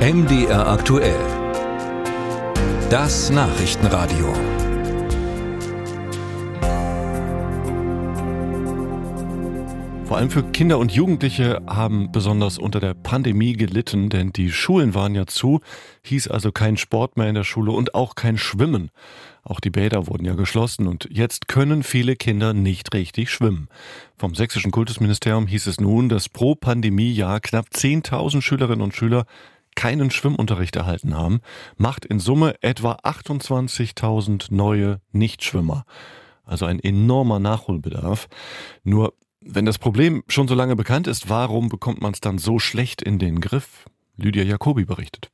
MDR aktuell. Das Nachrichtenradio. Vor allem für Kinder und Jugendliche haben besonders unter der Pandemie gelitten, denn die Schulen waren ja zu, hieß also kein Sport mehr in der Schule und auch kein Schwimmen. Auch die Bäder wurden ja geschlossen und jetzt können viele Kinder nicht richtig schwimmen. Vom sächsischen Kultusministerium hieß es nun, dass pro Pandemiejahr knapp 10.000 Schülerinnen und Schüler keinen Schwimmunterricht erhalten haben, macht in Summe etwa 28.000 neue Nichtschwimmer. Also ein enormer Nachholbedarf. Nur wenn das Problem schon so lange bekannt ist, warum bekommt man es dann so schlecht in den Griff? Lydia Jacobi berichtet.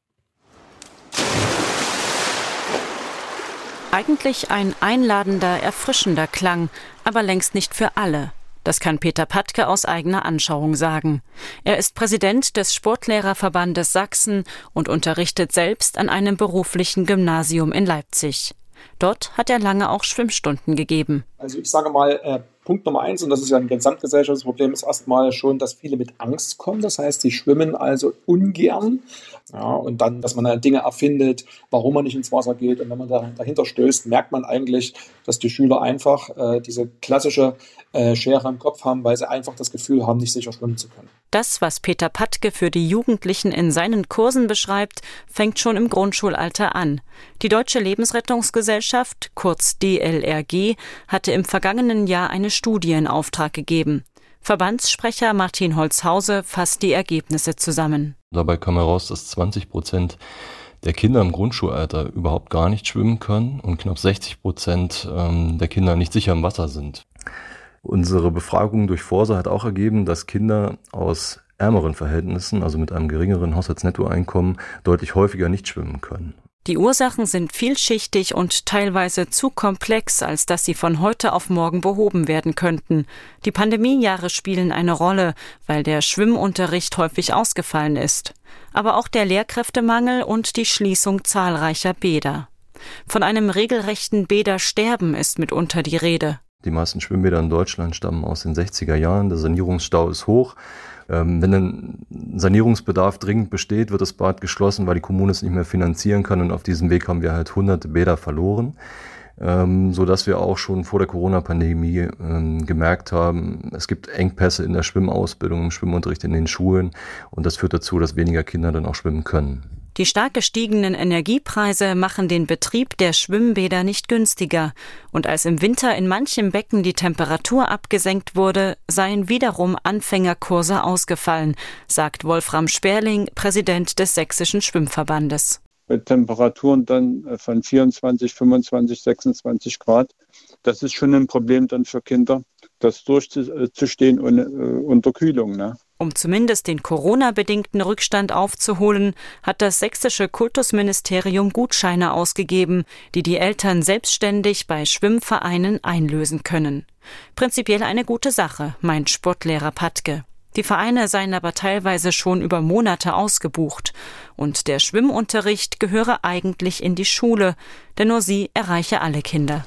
Eigentlich ein einladender, erfrischender Klang, aber längst nicht für alle. Das kann Peter Patke aus eigener Anschauung sagen. Er ist Präsident des Sportlehrerverbandes Sachsen und unterrichtet selbst an einem beruflichen Gymnasium in Leipzig. Dort hat er lange auch Schwimmstunden gegeben. Also ich sage mal, äh, Punkt Nummer eins, und das ist ja ein gesamtgesellschaftliches Problem, ist erstmal schon, dass viele mit Angst kommen. Das heißt, sie schwimmen also ungern. Ja, und dann, dass man dann Dinge erfindet, warum man nicht ins Wasser geht. Und wenn man da, dahinter stößt, merkt man eigentlich, dass die Schüler einfach äh, diese klassische äh, Schere im Kopf haben, weil sie einfach das Gefühl haben, nicht sicher schwimmen zu können. Das, was Peter Patke für die Jugendlichen in seinen Kursen beschreibt, fängt schon im Grundschulalter an. Die Deutsche Lebensrettungsgesellschaft, kurz DLRG, hatte im vergangenen Jahr eine Studie in Auftrag gegeben. Verbandssprecher Martin Holzhause fasst die Ergebnisse zusammen. Dabei kam heraus, dass 20 Prozent der Kinder im Grundschulalter überhaupt gar nicht schwimmen können und knapp 60 Prozent ähm, der Kinder nicht sicher im Wasser sind. Unsere Befragung durch Forsa hat auch ergeben, dass Kinder aus ärmeren Verhältnissen, also mit einem geringeren Haushaltsnettoeinkommen, deutlich häufiger nicht schwimmen können. Die Ursachen sind vielschichtig und teilweise zu komplex, als dass sie von heute auf morgen behoben werden könnten. Die Pandemiejahre spielen eine Rolle, weil der Schwimmunterricht häufig ausgefallen ist. Aber auch der Lehrkräftemangel und die Schließung zahlreicher Bäder. Von einem regelrechten Bädersterben ist mitunter die Rede. Die meisten Schwimmbäder in Deutschland stammen aus den 60er Jahren. Der Sanierungsstau ist hoch. Ähm, wenn ein Sanierungsbedarf dringend besteht, wird das Bad geschlossen, weil die Kommune es nicht mehr finanzieren kann. Und auf diesem Weg haben wir halt hunderte Bäder verloren. Ähm, so dass wir auch schon vor der Corona-Pandemie ähm, gemerkt haben, es gibt Engpässe in der Schwimmausbildung, im Schwimmunterricht in den Schulen und das führt dazu, dass weniger Kinder dann auch schwimmen können. Die stark gestiegenen Energiepreise machen den Betrieb der Schwimmbäder nicht günstiger. Und als im Winter in manchem Becken die Temperatur abgesenkt wurde, seien wiederum Anfängerkurse ausgefallen, sagt Wolfram Sperling, Präsident des Sächsischen Schwimmverbandes. Mit Temperaturen dann äh, von 24, 25, 26 Grad. Das ist schon ein Problem dann für Kinder, das durchzustehen ohne äh, Unterkühlung. Ne? Um zumindest den Corona-bedingten Rückstand aufzuholen, hat das sächsische Kultusministerium Gutscheine ausgegeben, die die Eltern selbstständig bei Schwimmvereinen einlösen können. Prinzipiell eine gute Sache, meint Sportlehrer Patke. Die Vereine seien aber teilweise schon über Monate ausgebucht, und der Schwimmunterricht gehöre eigentlich in die Schule, denn nur sie erreiche alle Kinder.